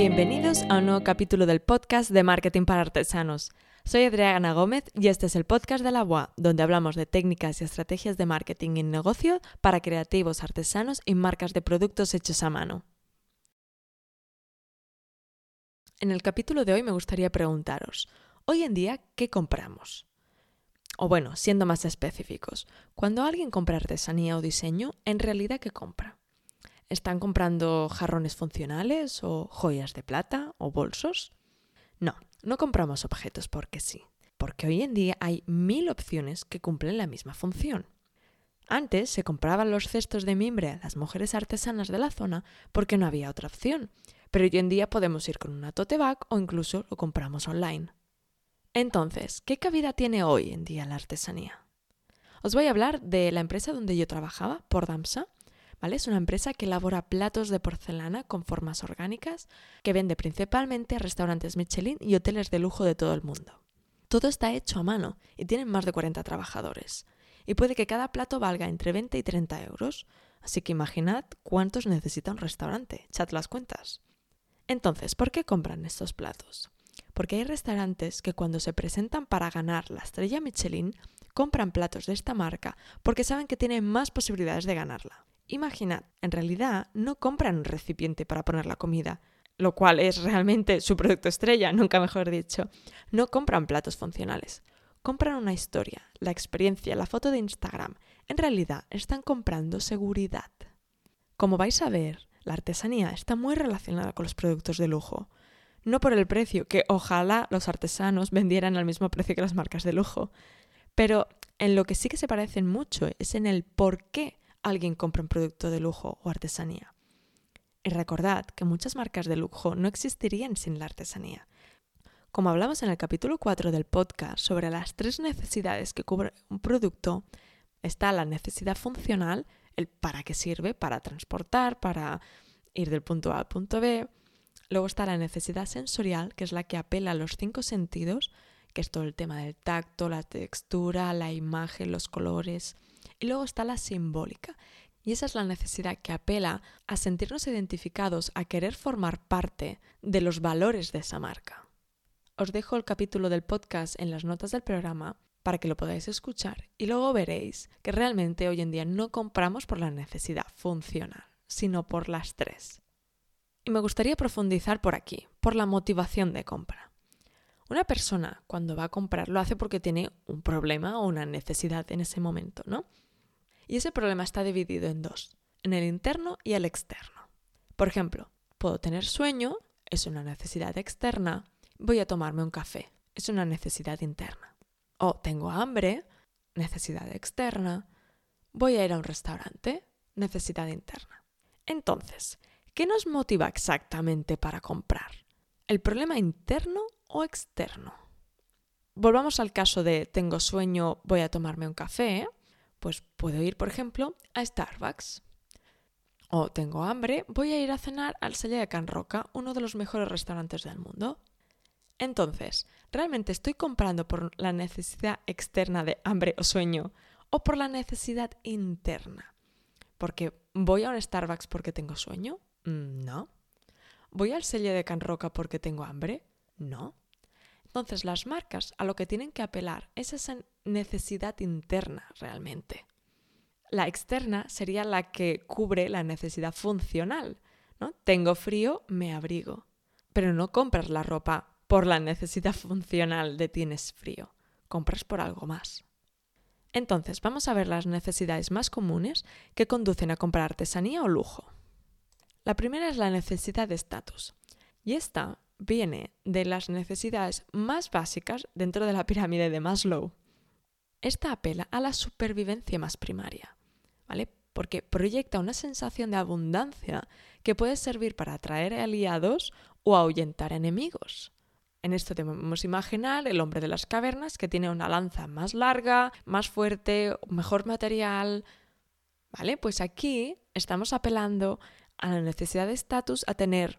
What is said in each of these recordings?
Bienvenidos a un nuevo capítulo del podcast de Marketing para Artesanos. Soy Adriana Gómez y este es el podcast de la UA, donde hablamos de técnicas y estrategias de marketing y negocio para creativos, artesanos y marcas de productos hechos a mano. En el capítulo de hoy me gustaría preguntaros, hoy en día, ¿qué compramos? O bueno, siendo más específicos, cuando alguien compra artesanía o diseño, ¿en realidad qué compra? ¿Están comprando jarrones funcionales o joyas de plata o bolsos? No, no compramos objetos porque sí, porque hoy en día hay mil opciones que cumplen la misma función. Antes se compraban los cestos de mimbre a las mujeres artesanas de la zona porque no había otra opción, pero hoy en día podemos ir con una tote bag o incluso lo compramos online. Entonces, ¿qué cabida tiene hoy en día la artesanía? Os voy a hablar de la empresa donde yo trabajaba, por Damsa, es una empresa que elabora platos de porcelana con formas orgánicas que vende principalmente a restaurantes Michelin y hoteles de lujo de todo el mundo. Todo está hecho a mano y tienen más de 40 trabajadores. Y puede que cada plato valga entre 20 y 30 euros. Así que imaginad cuántos necesita un restaurante. Echad las cuentas. Entonces, ¿por qué compran estos platos? Porque hay restaurantes que cuando se presentan para ganar la estrella Michelin, compran platos de esta marca porque saben que tienen más posibilidades de ganarla. Imaginad, en realidad no compran un recipiente para poner la comida, lo cual es realmente su producto estrella, nunca mejor dicho. No compran platos funcionales. Compran una historia, la experiencia, la foto de Instagram. En realidad están comprando seguridad. Como vais a ver, la artesanía está muy relacionada con los productos de lujo. No por el precio, que ojalá los artesanos vendieran al mismo precio que las marcas de lujo, pero en lo que sí que se parecen mucho es en el por qué alguien compra un producto de lujo o artesanía. Y recordad que muchas marcas de lujo no existirían sin la artesanía. Como hablamos en el capítulo 4 del podcast sobre las tres necesidades que cubre un producto, está la necesidad funcional, el para qué sirve, para transportar, para ir del punto A al punto B. Luego está la necesidad sensorial, que es la que apela a los cinco sentidos, que es todo el tema del tacto, la textura, la imagen, los colores. Y luego está la simbólica. Y esa es la necesidad que apela a sentirnos identificados, a querer formar parte de los valores de esa marca. Os dejo el capítulo del podcast en las notas del programa para que lo podáis escuchar y luego veréis que realmente hoy en día no compramos por la necesidad funcional, sino por las tres. Y me gustaría profundizar por aquí, por la motivación de compra. Una persona cuando va a comprar lo hace porque tiene un problema o una necesidad en ese momento, ¿no? Y ese problema está dividido en dos, en el interno y el externo. Por ejemplo, puedo tener sueño, es una necesidad externa, voy a tomarme un café, es una necesidad interna. O tengo hambre, necesidad externa, voy a ir a un restaurante, necesidad interna. Entonces, ¿qué nos motiva exactamente para comprar? ¿El problema interno o externo. Volvamos al caso de tengo sueño, voy a tomarme un café. Pues puedo ir, por ejemplo, a Starbucks. O tengo hambre, voy a ir a cenar al Selle de Can Roca, uno de los mejores restaurantes del mundo. Entonces, ¿realmente estoy comprando por la necesidad externa de hambre o sueño o por la necesidad interna? Porque voy a un Starbucks porque tengo sueño? Mm, no. ¿Voy al Selle de Can Roca porque tengo hambre? No. Entonces las marcas a lo que tienen que apelar es esa necesidad interna realmente. La externa sería la que cubre la necesidad funcional. ¿no? Tengo frío, me abrigo. Pero no compras la ropa por la necesidad funcional de tienes frío, compras por algo más. Entonces, vamos a ver las necesidades más comunes que conducen a comprar artesanía o lujo. La primera es la necesidad de estatus. Y esta viene de las necesidades más básicas dentro de la pirámide de Maslow. Esta apela a la supervivencia más primaria, ¿vale? Porque proyecta una sensación de abundancia que puede servir para atraer aliados o ahuyentar enemigos. En esto debemos imaginar el hombre de las cavernas que tiene una lanza más larga, más fuerte, mejor material. ¿Vale? Pues aquí estamos apelando a la necesidad de estatus a tener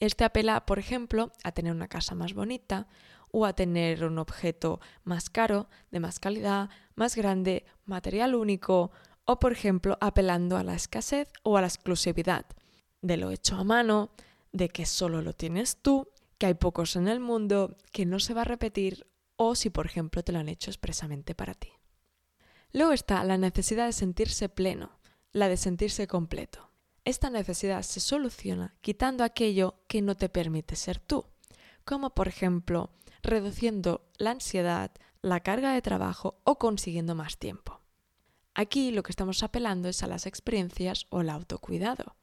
este apela, por ejemplo, a tener una casa más bonita o a tener un objeto más caro, de más calidad, más grande, material único o, por ejemplo, apelando a la escasez o a la exclusividad de lo hecho a mano, de que solo lo tienes tú, que hay pocos en el mundo, que no se va a repetir o si por ejemplo te lo han hecho expresamente para ti. Luego está la necesidad de sentirse pleno, la de sentirse completo. Esta necesidad se soluciona quitando aquello que no te permite ser tú, como por ejemplo reduciendo la ansiedad, la carga de trabajo o consiguiendo más tiempo. Aquí lo que estamos apelando es a las experiencias o el autocuidado.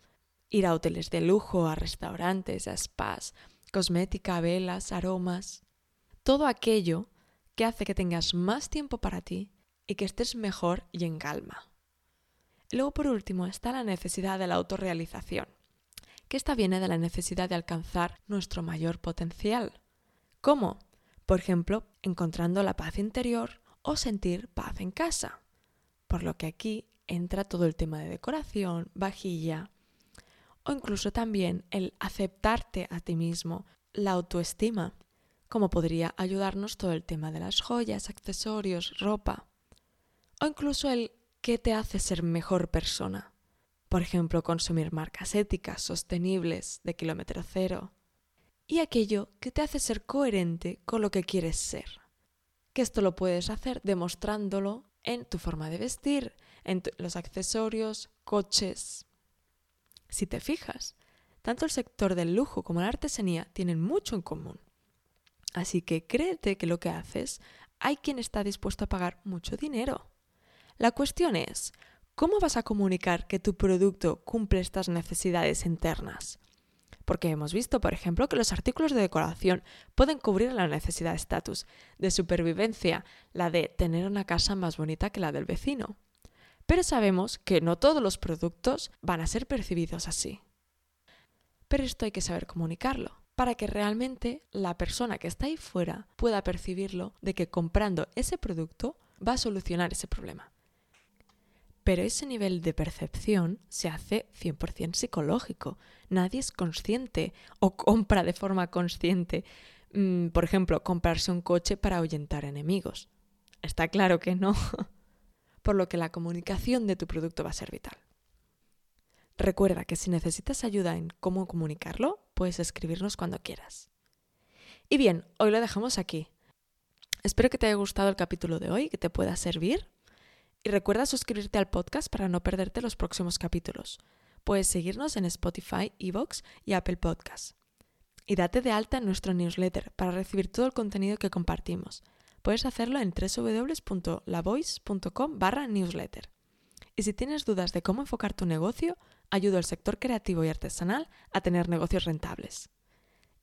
Ir a hoteles de lujo, a restaurantes, a spas, cosmética, velas, aromas. Todo aquello que hace que tengas más tiempo para ti y que estés mejor y en calma. Luego, por último, está la necesidad de la autorrealización, que esta viene de la necesidad de alcanzar nuestro mayor potencial. ¿Cómo? Por ejemplo, encontrando la paz interior o sentir paz en casa. Por lo que aquí entra todo el tema de decoración, vajilla, o incluso también el aceptarte a ti mismo, la autoestima, como podría ayudarnos todo el tema de las joyas, accesorios, ropa, o incluso el qué te hace ser mejor persona. Por ejemplo, consumir marcas éticas, sostenibles, de kilómetro cero, y aquello que te hace ser coherente con lo que quieres ser. Que esto lo puedes hacer demostrándolo en tu forma de vestir, en los accesorios, coches, si te fijas, tanto el sector del lujo como la artesanía tienen mucho en común. Así que créete que lo que haces hay quien está dispuesto a pagar mucho dinero. La cuestión es, ¿cómo vas a comunicar que tu producto cumple estas necesidades internas? Porque hemos visto, por ejemplo, que los artículos de decoración pueden cubrir la necesidad de estatus, de supervivencia, la de tener una casa más bonita que la del vecino. Pero sabemos que no todos los productos van a ser percibidos así. Pero esto hay que saber comunicarlo para que realmente la persona que está ahí fuera pueda percibirlo de que comprando ese producto va a solucionar ese problema. Pero ese nivel de percepción se hace 100% psicológico. Nadie es consciente o compra de forma consciente, mm, por ejemplo, comprarse un coche para ahuyentar enemigos. Está claro que no. por lo que la comunicación de tu producto va a ser vital. Recuerda que si necesitas ayuda en cómo comunicarlo, puedes escribirnos cuando quieras. Y bien, hoy lo dejamos aquí. Espero que te haya gustado el capítulo de hoy, que te pueda servir. Y recuerda suscribirte al podcast para no perderte los próximos capítulos. Puedes seguirnos en Spotify, Evox y Apple Podcasts. Y date de alta en nuestro newsletter para recibir todo el contenido que compartimos puedes hacerlo en www.lavoice.com barra newsletter. Y si tienes dudas de cómo enfocar tu negocio, ayudo al sector creativo y artesanal a tener negocios rentables.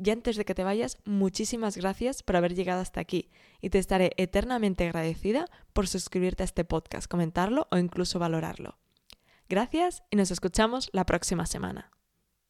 Y antes de que te vayas, muchísimas gracias por haber llegado hasta aquí y te estaré eternamente agradecida por suscribirte a este podcast, comentarlo o incluso valorarlo. Gracias y nos escuchamos la próxima semana.